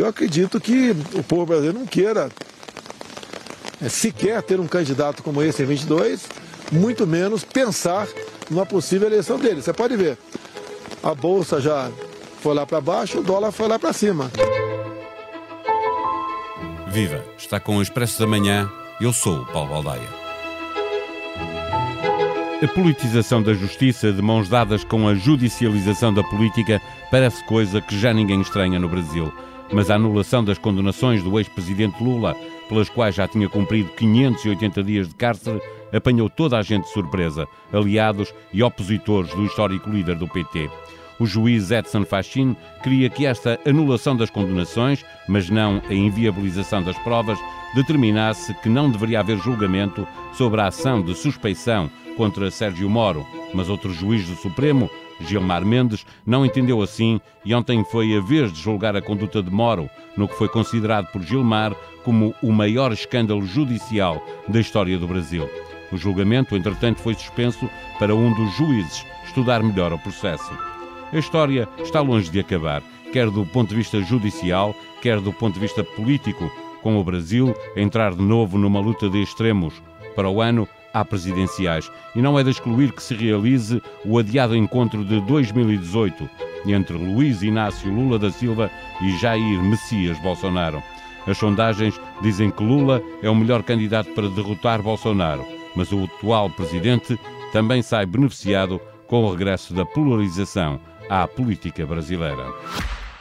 Eu acredito que o povo brasileiro não queira é, sequer ter um candidato como esse em 22, muito menos pensar numa possível eleição dele. Você pode ver, a bolsa já foi lá para baixo, o dólar foi lá para cima. Viva! Está com o Expresso da Manhã. Eu sou o Paulo Baldaia. A politização da justiça, de mãos dadas com a judicialização da política, parece coisa que já ninguém estranha no Brasil. Mas a anulação das condenações do ex-presidente Lula, pelas quais já tinha cumprido 580 dias de cárcere, apanhou toda a gente de surpresa, aliados e opositores do histórico líder do PT. O juiz Edson Fachin queria que esta anulação das condenações, mas não a inviabilização das provas, determinasse que não deveria haver julgamento sobre a ação de suspeição contra Sérgio Moro, mas outro juiz do Supremo, Gilmar Mendes, não entendeu assim e ontem foi a vez de julgar a conduta de Moro, no que foi considerado por Gilmar como o maior escândalo judicial da história do Brasil. O julgamento, entretanto, foi suspenso para um dos juízes estudar melhor o processo. A história está longe de acabar, quer do ponto de vista judicial, quer do ponto de vista político, com o Brasil entrar de novo numa luta de extremos. Para o ano, há presidenciais e não é de excluir que se realize o adiado encontro de 2018 entre Luiz Inácio Lula da Silva e Jair Messias Bolsonaro. As sondagens dizem que Lula é o melhor candidato para derrotar Bolsonaro, mas o atual presidente também sai beneficiado com o regresso da polarização à política brasileira.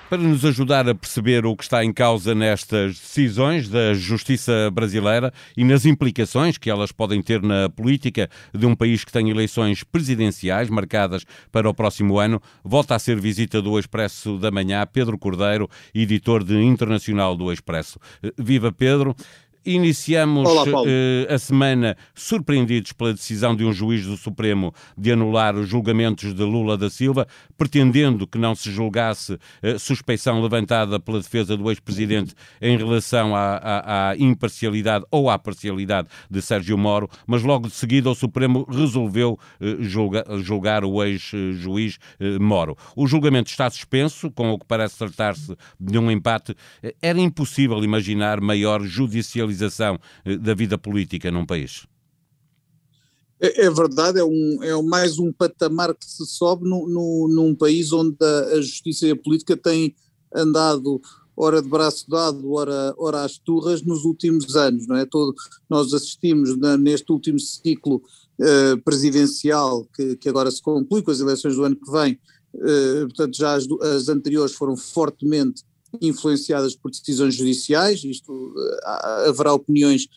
Para nos ajudar a perceber o que está em causa nestas decisões da justiça brasileira e nas implicações que elas podem ter na política de um país que tem eleições presidenciais marcadas para o próximo ano, volta a ser visita do Expresso da Manhã Pedro Cordeiro, editor de Internacional do Expresso. Viva Pedro! Iniciamos Olá, uh, a semana surpreendidos pela decisão de um juiz do Supremo de anular os julgamentos de Lula da Silva, pretendendo que não se julgasse uh, suspeição levantada pela defesa do ex-presidente em relação à, à, à, imparcialidade ou à parcialidade de Sérgio Moro, mas logo de seguida o Supremo resolveu uh, julga, julgar o ex-juiz Moro. O julgamento está suspenso, com o que parece tratar-se de um empate. Era impossível imaginar maior judicialização eh, da vida política num país. É, é verdade, é, um, é mais um patamar que se sobe no, no, num país onde a, a, justiça e a política têm andado ora de braço dado, ora, ora às turras nos últimos anos, não é? Todo, nós assistimos na, neste último ciclo uh, presidencial que, que, agora se conclui com as eleições do ano que vem, uh, portanto já as, as anteriores foram fortemente influenciadas por decisões judiciais, isto eh, haverá opiniões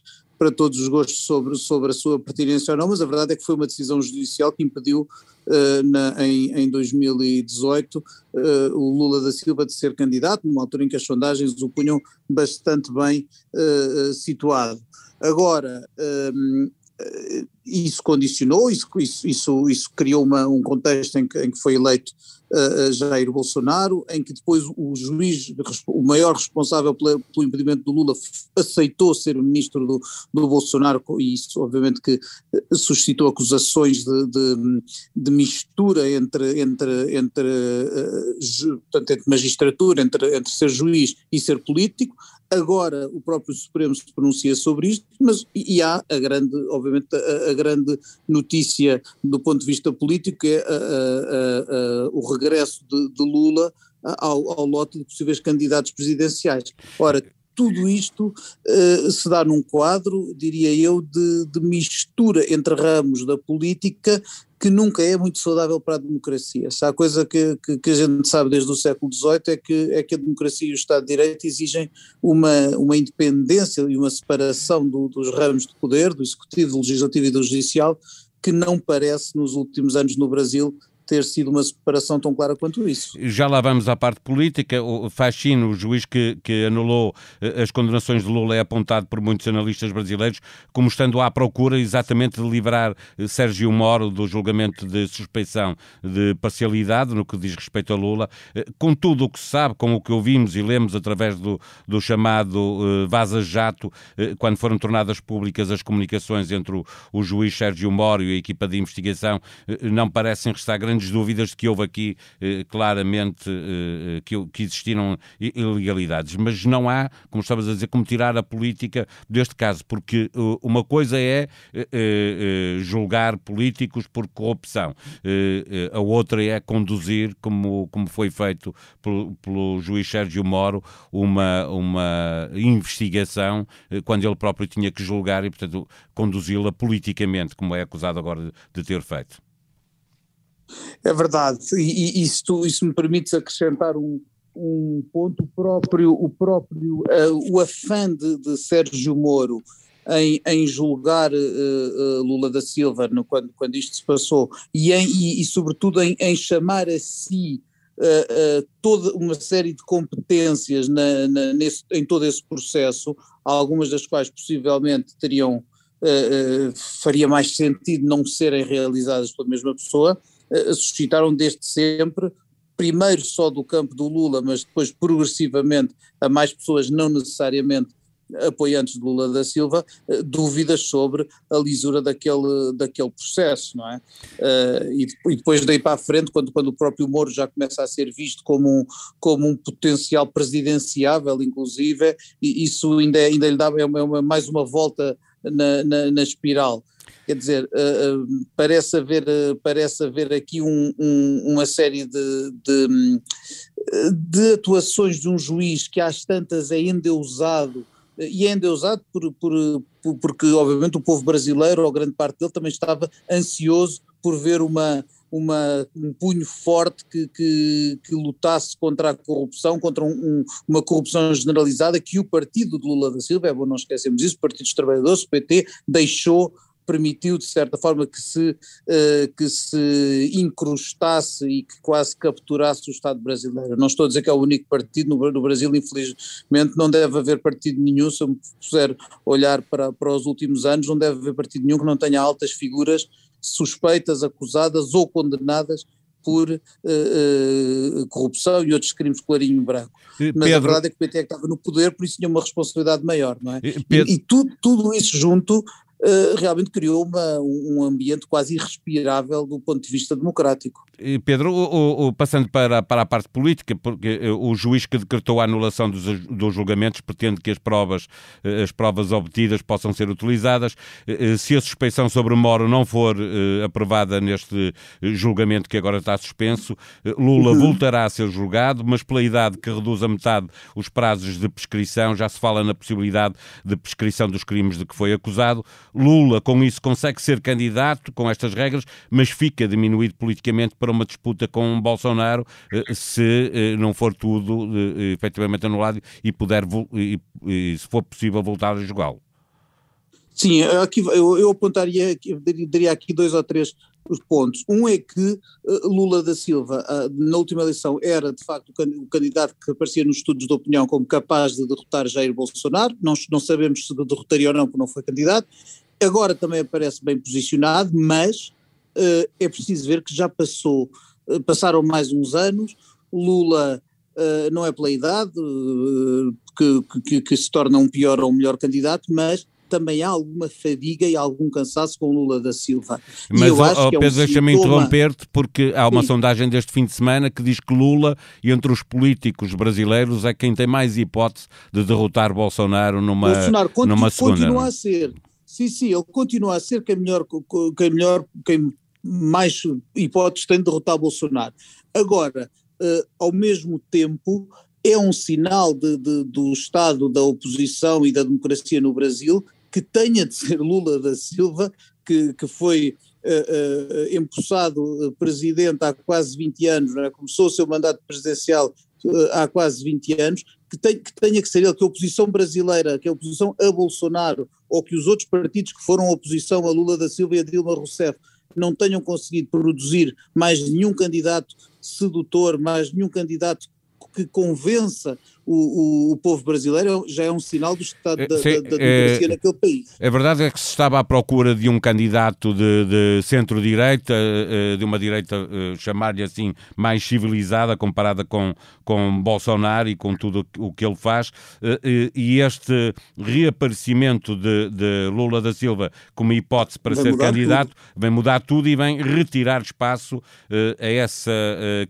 para todos os gostos sobre, sobre a sua pertinência ou não, mas a verdade é que foi uma decisão judicial que impediu uh, na, em, em 2018 uh, eh, o Lula da Silva de ser candidato, numa altura em que as sondagens o punham bastante bem uh, situado. Agora, isso condicionou, isso, isso, isso, criou uma, um contexto em que, em que foi eleito uh, Jair Bolsonaro, em que depois o juiz, o maior responsável pelo, pelo impedimento do Lula, aceitou ser o ministro do, do Bolsonaro, e isso obviamente que eh, suscitou acusações de, de, de mistura entre, entre, entre, uh, portanto, entre magistratura, entre, entre ser juiz e ser político, Agora o próprio Supremo se pronuncia sobre isto, mas e há a grande, obviamente, a, a grande notícia do ponto de vista político, é a, a, o regresso de, de Lula ao, ao, lote de possíveis candidatos presidenciais. Ora, tudo isto uh, se dá num quadro, diria eu, de, de, mistura entre ramos da política que nunca é muito saudável para a democracia. Se há coisa que, que, que, a gente sabe desde o século XVIII é que, é que a democracia e o Estado de Direito exigem uma, uma independência e uma separação do, dos ramos de poder, do executivo, do legislativo e do judicial, que não parece nos últimos anos no Brasil ter sido uma separação tão clara quanto isso. Já lá vamos à parte política. O Faxino, o juiz que, que anulou eh, as condenações de Lula, é apontado por muitos analistas brasileiros como estando à procura exatamente de livrar eh, Sérgio Moro do julgamento de suspeição de parcialidade no que diz respeito a Lula. Eh, com tudo o que se sabe, com o que ouvimos e lemos através do, do chamado Vaza Jato, quando foram tornadas públicas as comunicações entre o, o juiz Sérgio Moro e a equipa de investigação, não parecem restar grandes grandes dúvidas de que houve aqui eh, claramente eh, que, que, existiram ilegalidades. Mas não há, como estavas a dizer, como tirar a política deste caso, porque uma coisa é julgar políticos por corrupção, a outra é conduzir, como, como foi feito pelo, pelo juiz Sérgio Moro, uma, uma investigação quando ele próprio tinha que julgar e, portanto, conduzi-la politicamente, como é acusado agora de ter feito. É verdade, e, e isso me permite acrescentar um, um ponto próprio, o próprio, uh, o afã de, de Sérgio Moro em, em julgar uh, uh, Lula da Silva no, quando, quando isto se passou e, em, e, e sobretudo em, em, chamar a si uh, toda uma série de competências na, na, nesse, em todo esse processo, algumas das quais possivelmente teriam faria mais sentido não serem realizadas pela mesma pessoa, suscitaram desde sempre primeiro só do campo do Lula, mas depois progressivamente a mais pessoas, não necessariamente apoiantes de Lula da Silva, eh, dúvidas sobre a lisura daquele, daquele processo, não é? Uh, e, depois daí para a frente, quando, quando o próprio Moro já começa a ser visto como um, como um potencial presidenciável, inclusive, e isso ainda, ainda lhe dá é uma, mais uma volta na, na, na espiral. Quer dizer, uh, uh, parece, haver, uh, parece haver aqui um, um, uma série de, de, de, atuações de um juiz que às tantas é endeusado e é endeusado por, por, por, porque, obviamente, o povo brasileiro, ou grande parte dele, também estava ansioso por ver uma, uma, um punho forte que, que, que, lutasse contra a corrupção, contra um, um, uma corrupção generalizada que o partido de Lula da Silva, é bom não esquecermos isso, o Partido dos Trabalhadores, o PT, deixou permitiu de certa forma que se, uh, que se incrustasse e que quase capturasse o Estado brasileiro. Não estou a dizer que é o único partido no, Brasil, infelizmente não deve haver partido nenhum, se eu me puser olhar para, para os últimos anos, não deve haver partido nenhum que não tenha altas figuras suspeitas, acusadas ou condenadas por uh, uh, corrupção e outros crimes clarinho branco. Mas Pedro, a verdade é que o PT é que estava no poder, por isso tinha uma responsabilidade maior, não é? Pedro, e, e tudo, tudo isso junto realmente criou uma, um ambiente quase irrespirável do ponto de vista democrático. Pedro, o, o, passando para, para a parte política, porque eh, o juiz que decretou a anulação dos, dos julgamentos pretende que as provas, eh, as provas obtidas possam ser utilizadas. Se a suspeição sobre Moro não for aprovada neste julgamento que agora está suspenso, Lula voltará a ser julgado, mas pela idade que reduz a metade os prazos de prescrição, já se fala na possibilidade de prescrição dos crimes de que foi acusado. Lula, com isso, consegue ser candidato com estas regras, mas fica diminuído politicamente para uma disputa com Bolsonaro eh, se eh, não for tudo eh, efetivamente anulado e puder, e, se for possível, voltar a jogá-lo. Sim, aqui, eu, eu apontaria, eu daria aqui dois ou três pontos. Um é que Lula da Silva, na última eleição, era de facto o candidato que aparecia nos estudos de opinião como capaz de derrotar Jair Bolsonaro. Não, não sabemos se derrotaria ou não, porque não foi candidato. Agora também aparece bem posicionado, mas é preciso ver que já passou, uh, passaram mais uns anos, Lula uh, não é pela idade que, que, que, se torna um pior ou um melhor candidato, mas também há alguma fadiga e algum cansaço com Lula da Silva. Mas, oh, oh, Pedro, é um deixa-me interromper-te, porque há uma Sim. sondagem deste fim de semana que diz que Lula, entre os políticos brasileiros, é quem tem mais hipótese de derrotar Bolsonaro numa, Bolsonaro numa segunda. Continua a ser Sim, sim, ele continua a ser quem melhor, quem melhor, quem mais hipóteses tem de derrotar Bolsonaro. Agora, uh, ao mesmo tempo, é um sinal de, de, do estado da oposição e da democracia no Brasil que tenha de ser Lula da Silva, que, que foi uh, uh, empossado presidente há quase 20 anos, é? começou o seu mandato presidencial há quase 20 anos, que, tem, que tenha que ser ele, que a oposição brasileira, que a oposição a Bolsonaro, ou que os outros partidos que foram oposição a Lula da Silva e a Dilma Rousseff não tenham conseguido produzir mais nenhum candidato sedutor, mais nenhum candidato que convença o, o, o, povo brasileiro já é um sinal do estado da, Sim, da, da democracia é, naquele país. A verdade é que se estava à procura de um candidato de, de centro-direita, eh, de uma direita, eh, chamar-lhe assim, mais civilizada comparada com, com Bolsonaro e com tudo o que ele faz, eh, e este reaparecimento de, de Lula da Silva como hipótese para ser candidato tudo. vem mudar tudo e vem retirar espaço a essa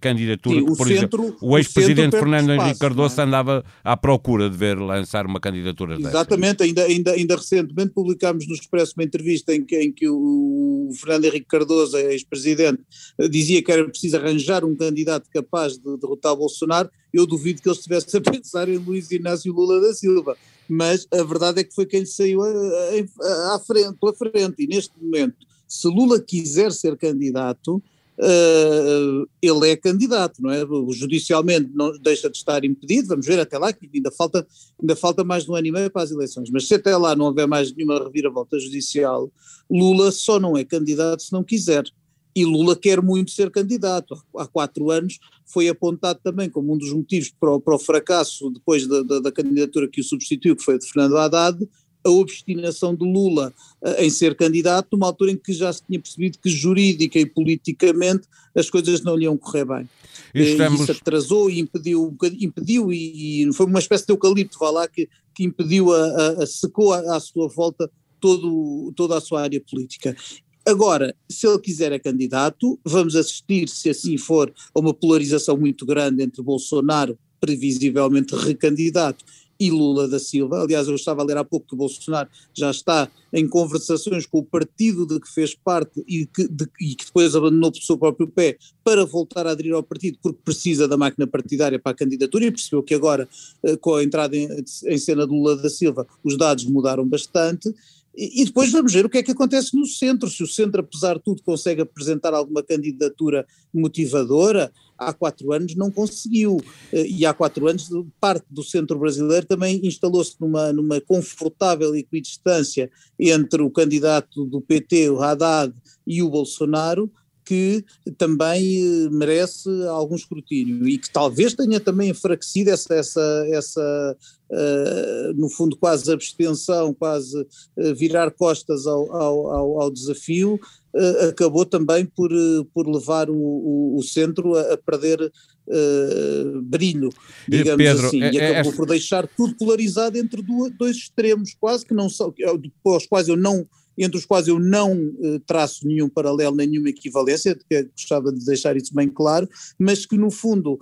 candidatura Sim, que, por centro, exemplo, o ex-presidente Fernando Henrique Cardoso é? andava estava à procura de ver lançar uma candidatura. Exatamente, ainda, ainda, ainda recentemente publicámos no Expresso uma entrevista em que, em que o Fernando Henrique Cardoso, ex-presidente, dizia que era preciso arranjar um candidato capaz de derrotar Bolsonaro. Eu duvido que ele estivesse a pensar em Luiz Inácio Lula da Silva, mas a verdade é que foi quem saiu à frente, pela frente, e neste momento, se Lula quiser ser candidato, uh, ele é candidato, não é? Judicialmente não deixa de estar impedido, vamos ver até lá, que ainda falta, ainda falta mais de um ano e meio para as eleições, mas se até lá não houver mais nenhuma reviravolta judicial, Lula só não é candidato se não quiser. E Lula quer muito ser candidato. Há quatro anos foi apontado também como um dos motivos para o, para o fracasso depois da, da, da, candidatura que o substituiu, que foi a de Fernando Haddad, a obstinação de Lula uh, em ser candidato, numa altura em que já se tinha percebido que jurídica e politicamente as coisas não lhe iam correr bem. Estamos... Isso atrasou e impediu, impediu e, e, foi uma espécie de eucalipto, vá lá, que, que impediu, a, a, a secou à, à sua volta todo, toda a sua área política. Agora, se ele quiser é candidato, vamos assistir, se assim for, a uma polarização muito grande entre Bolsonaro, previsivelmente recandidato, e Lula da Silva. Aliás, eu estava a ler há pouco que Bolsonaro já está em conversações com o partido de que fez parte e que, de, e que depois abandonou por seu próprio pé para voltar a aderir ao partido porque precisa da máquina partidária para a candidatura e percebeu que agora, eh, com a entrada em, em cena de Lula da Silva, os dados mudaram bastante e, depois vamos ver o que é que acontece no centro. Se o centro, apesar de tudo, consegue apresentar alguma candidatura motivadora, há quatro anos não conseguiu. Eh, e há quatro anos, parte do centro brasileiro também instalou-se numa, numa confortável equidistância entre o candidato do PT, o Haddad, e o Bolsonaro, que também eh, merece algum escrutínio e que talvez tenha também enfraquecido essa, essa, essa uh, no fundo quase abstenção, quase uh, virar costas ao, ao, ao desafio, uh, acabou também por, por levar o, o, o centro a, a perder brilho, digamos Pedro, assim, é, e é, acabou é, por deixar tudo polarizado entre dois extremos, quase que não são, aos quais eu não entre os quais eu não uh, traço nenhum paralelo, nem nenhuma equivalência, gostava de deixar isso bem claro, mas que no fundo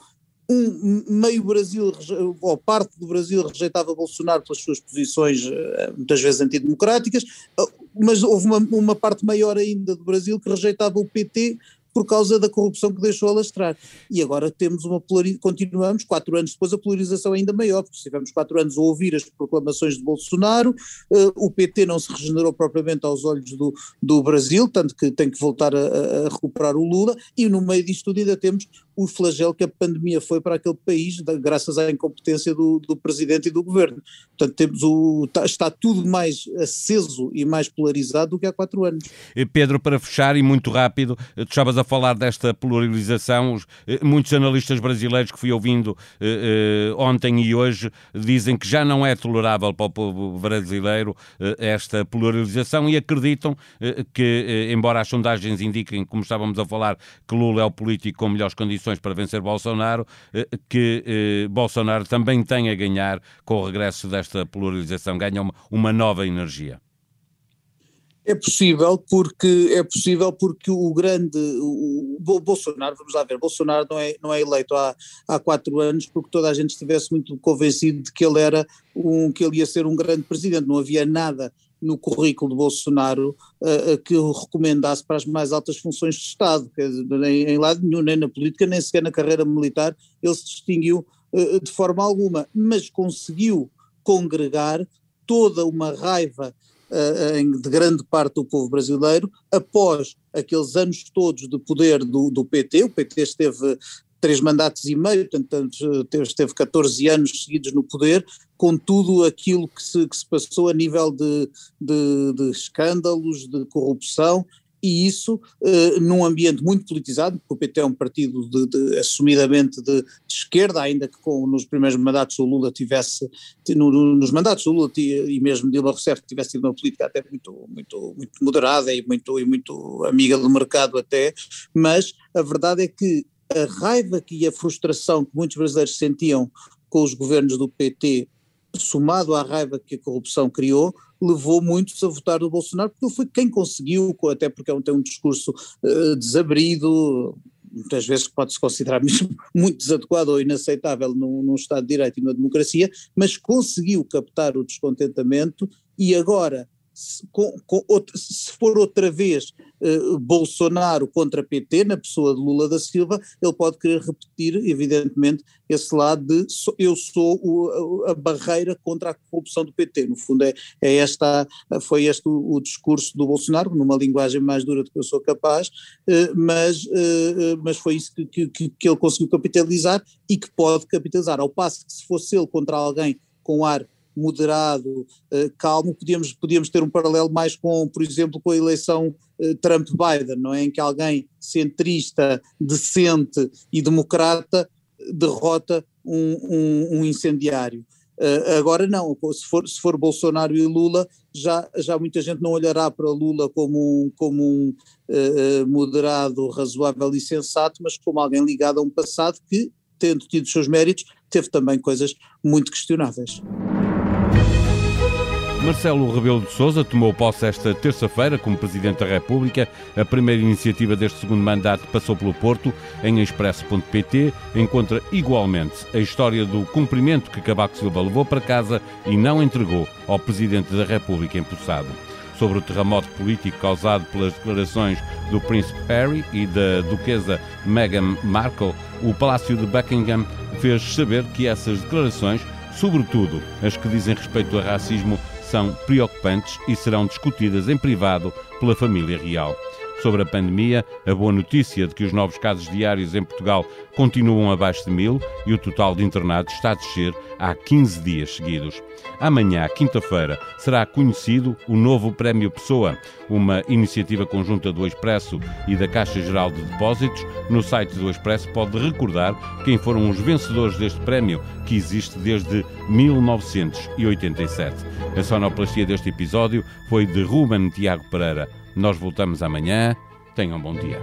um meio Brasil, ou parte do Brasil rejeitava Bolsonaro pelas suas posições uh, muitas vezes antidemocráticas, uh, mas houve uma, uma parte maior ainda do Brasil que rejeitava o PT por causa da corrupção que deixou alastrar. E agora temos uma polarização, continuamos, quatro anos depois, a polarização ainda maior, porque tivemos quatro anos a ouvir as proclamações de Bolsonaro, uh, o PT não se regenerou propriamente aos olhos do, do Brasil, tanto que tem que voltar a, a recuperar o Lula, e no meio disto tudo ainda temos o flagelo que a pandemia foi para aquele país, graças à incompetência do, do presidente e do governo. Portanto, temos o, está, está tudo mais aceso e mais polarizado do que há quatro anos. Pedro, para fechar e muito rápido, tu estavas a falar desta polarização, eh, muitos analistas brasileiros que fui ouvindo eh, eh, ontem e hoje dizem que já não é tolerável para o povo brasileiro eh, esta polarização e acreditam eh, que, eh, embora as sondagens indiquem, como estávamos a falar, que Lula é o político com melhores condições condições para vencer Bolsonaro, eh, que eh, Bolsonaro também tem a ganhar com o regresso desta polarização, ganha uma, nova energia. É possível porque é possível porque o grande o Bolsonaro, vamos lá ver, Bolsonaro não é, não é eleito há, há quatro anos porque toda a gente estivesse muito convencido de que ele era um que ele ia ser um grande presidente, não havia nada no currículo de Bolsonaro uh, que o recomendasse para as mais altas funções de Estado, nem em lado nenhum, nem na política, nem sequer na carreira militar, ele se distinguiu uh, de forma alguma, mas conseguiu congregar toda uma raiva uh, de grande parte do povo brasileiro após aqueles anos todos de poder do, do PT, o PT esteve três mandatos e meio, portanto esteve 14 anos seguidos no poder, com tudo aquilo que se, que se passou a nível de, de, de escândalos, de corrupção, e isso uh, num ambiente muito politizado, porque o PT é um partido de, de, assumidamente de, de, esquerda, ainda que com, nos primeiros mandatos o Lula tivesse, no, nos mandatos do Lula e mesmo Dilma Rousseff tivesse tido uma política até muito, muito, muito moderada e muito, e muito amiga do mercado até, mas a verdade é que a raiva e a frustração que muitos brasileiros sentiam com os governos do PT, somado à raiva que a corrupção criou, levou muitos a votar no Bolsonaro, porque foi quem conseguiu, até porque é tem um discurso uh, desabrido, muitas vezes pode-se considerar mesmo muito desadequado ou inaceitável num, num Estado de Direito e numa democracia, mas conseguiu captar o descontentamento e agora se, com, com, se for outra vez uh, Bolsonaro contra PT, na pessoa de Lula da Silva, ele pode querer repetir, evidentemente, esse lado de so, eu sou o, a, barreira contra a corrupção do PT. No fundo, é, é esta, foi este o, o, discurso do Bolsonaro, numa linguagem mais dura do que eu sou capaz, uh, mas, uh, mas foi isso que, que, que ele conseguiu capitalizar e que pode capitalizar. Ao passo que se fosse ele contra alguém com ar moderado, uh, calmo, podíamos, podíamos ter um paralelo mais com, por exemplo, com a eleição uh, Trump-Biden, não é? Em que alguém centrista, decente e democrata derrota um, um, um incendiário. Agora não, se for, se for Bolsonaro e Lula, já, já muita gente não olhará para Lula como um, como um uh, moderado, razoável e sensato, mas como alguém ligado a um passado que, tendo tido seus méritos, teve também coisas muito questionáveis. Marcelo Rebelo de Sousa tomou posse esta terça-feira como Presidente da República. A primeira iniciativa deste segundo mandato passou pelo Porto, em expresso.pt. Encontra igualmente a história do cumprimento que Cavaco Silva levou para casa e não entregou ao Presidente da República empossado. Sobre o terremoto político causado pelas declarações do Príncipe Harry e da Duquesa Meghan Markle, o Palácio de Buckingham fez saber que essas declarações, sobretudo as que dizem respeito a racismo, são preocupantes e serão discutidas em privado pela família real. Sobre a pandemia, a boa notícia de que os novos casos diários em Portugal continuam abaixo de mil e o total de internados está a descer há 15 dias seguidos. Amanhã, quinta-feira, será conhecido o novo Prémio Pessoa, uma iniciativa conjunta do Expresso e da Caixa Geral de Depósitos. No site do Expresso pode recordar quem foram os vencedores deste prémio, que existe desde 1987. A sonoplastia deste episódio foi de Ruben Tiago Pereira. Nós voltamos amanhã. Tenham um bom dia.